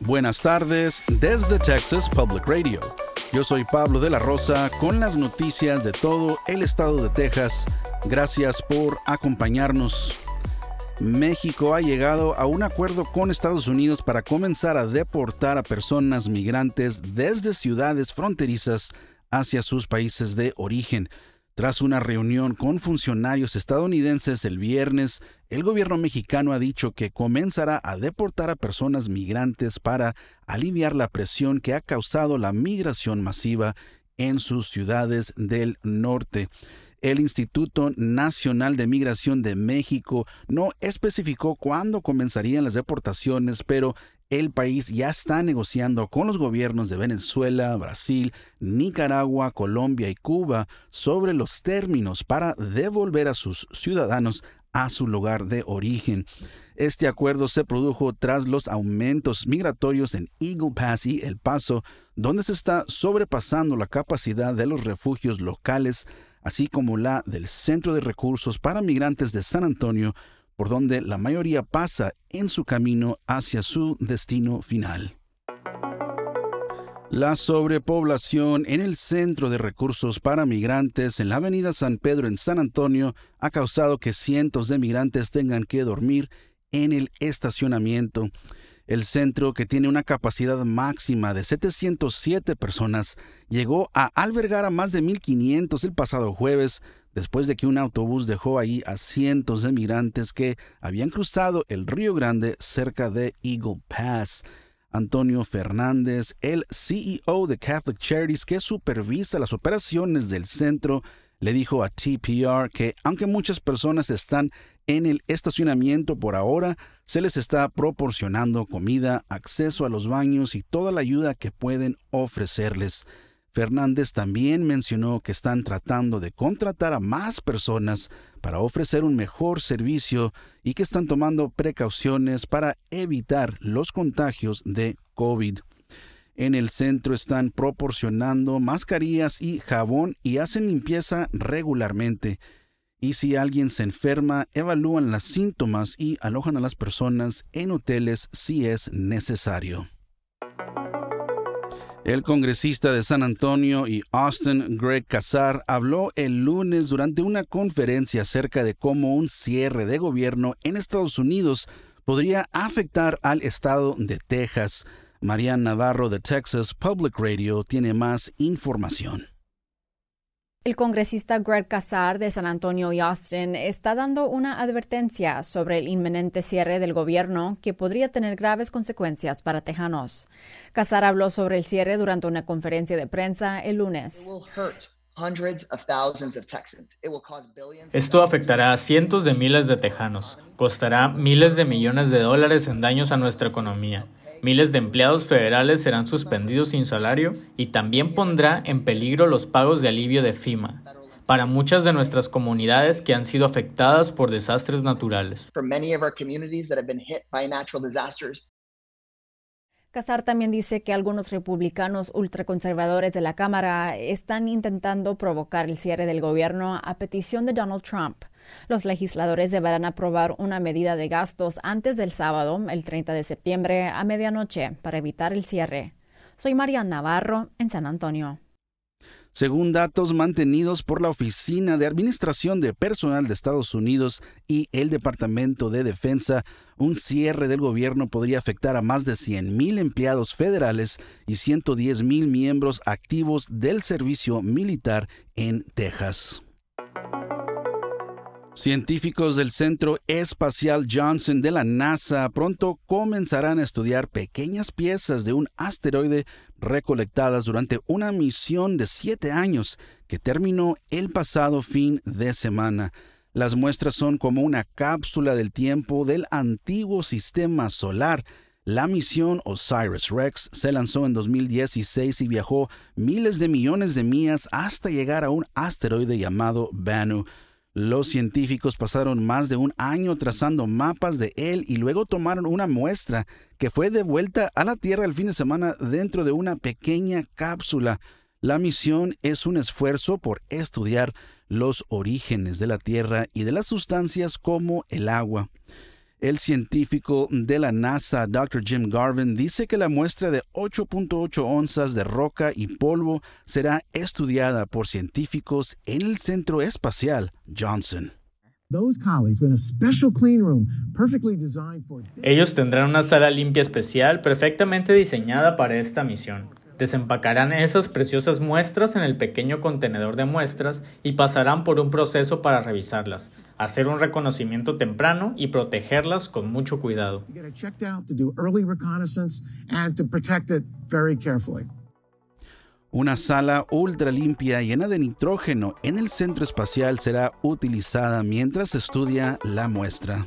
Buenas tardes desde Texas Public Radio. Yo soy Pablo de la Rosa con las noticias de todo el estado de Texas. Gracias por acompañarnos. México ha llegado a un acuerdo con Estados Unidos para comenzar a deportar a personas migrantes desde ciudades fronterizas hacia sus países de origen. Tras una reunión con funcionarios estadounidenses el viernes, el gobierno mexicano ha dicho que comenzará a deportar a personas migrantes para aliviar la presión que ha causado la migración masiva en sus ciudades del norte. El Instituto Nacional de Migración de México no especificó cuándo comenzarían las deportaciones, pero el país ya está negociando con los gobiernos de Venezuela, Brasil, Nicaragua, Colombia y Cuba sobre los términos para devolver a sus ciudadanos a su lugar de origen. Este acuerdo se produjo tras los aumentos migratorios en Eagle Pass y El Paso, donde se está sobrepasando la capacidad de los refugios locales, así como la del Centro de Recursos para Migrantes de San Antonio, por donde la mayoría pasa en su camino hacia su destino final. La sobrepoblación en el Centro de Recursos para Migrantes en la Avenida San Pedro en San Antonio ha causado que cientos de migrantes tengan que dormir en el estacionamiento. El centro, que tiene una capacidad máxima de 707 personas, llegó a albergar a más de 1.500 el pasado jueves, después de que un autobús dejó ahí a cientos de migrantes que habían cruzado el Río Grande cerca de Eagle Pass. Antonio Fernández, el CEO de Catholic Charities que supervisa las operaciones del centro, le dijo a TPR que aunque muchas personas están en el estacionamiento por ahora, se les está proporcionando comida, acceso a los baños y toda la ayuda que pueden ofrecerles. Fernández también mencionó que están tratando de contratar a más personas para ofrecer un mejor servicio y que están tomando precauciones para evitar los contagios de COVID. En el centro están proporcionando mascarillas y jabón y hacen limpieza regularmente. Y si alguien se enferma, evalúan los síntomas y alojan a las personas en hoteles si es necesario. El congresista de San Antonio y Austin, Greg Casar, habló el lunes durante una conferencia acerca de cómo un cierre de gobierno en Estados Unidos podría afectar al estado de Texas. Marian Navarro de Texas Public Radio tiene más información. El congresista Greg Casar de San Antonio y Austin está dando una advertencia sobre el inminente cierre del gobierno que podría tener graves consecuencias para tejanos. Casar habló sobre el cierre durante una conferencia de prensa el lunes. Esto afectará a cientos de miles de tejanos, costará miles de millones de dólares en daños a nuestra economía. Miles de empleados federales serán suspendidos sin salario y también pondrá en peligro los pagos de alivio de FIMA para muchas de nuestras comunidades que han sido afectadas por desastres naturales. Casar también dice que algunos republicanos ultraconservadores de la Cámara están intentando provocar el cierre del gobierno a petición de Donald Trump. Los legisladores deberán aprobar una medida de gastos antes del sábado, el 30 de septiembre, a medianoche, para evitar el cierre. Soy Marian Navarro, en San Antonio. Según datos mantenidos por la Oficina de Administración de Personal de Estados Unidos y el Departamento de Defensa, un cierre del gobierno podría afectar a más de 100.000 empleados federales y 110.000 miembros activos del servicio militar en Texas. Científicos del Centro Espacial Johnson de la NASA pronto comenzarán a estudiar pequeñas piezas de un asteroide recolectadas durante una misión de siete años que terminó el pasado fin de semana. Las muestras son como una cápsula del tiempo del antiguo sistema solar. La misión Osiris Rex se lanzó en 2016 y viajó miles de millones de millas hasta llegar a un asteroide llamado Bennu. Los científicos pasaron más de un año trazando mapas de él y luego tomaron una muestra que fue devuelta a la Tierra el fin de semana dentro de una pequeña cápsula. La misión es un esfuerzo por estudiar los orígenes de la Tierra y de las sustancias como el agua. El científico de la NASA, Dr. Jim Garvin, dice que la muestra de 8.8 onzas de roca y polvo será estudiada por científicos en el Centro Espacial Johnson. Ellos tendrán una sala limpia especial perfectamente diseñada para esta misión. Desempacarán esas preciosas muestras en el pequeño contenedor de muestras y pasarán por un proceso para revisarlas, hacer un reconocimiento temprano y protegerlas con mucho cuidado. Una sala ultra limpia llena de nitrógeno en el centro espacial será utilizada mientras se estudia la muestra.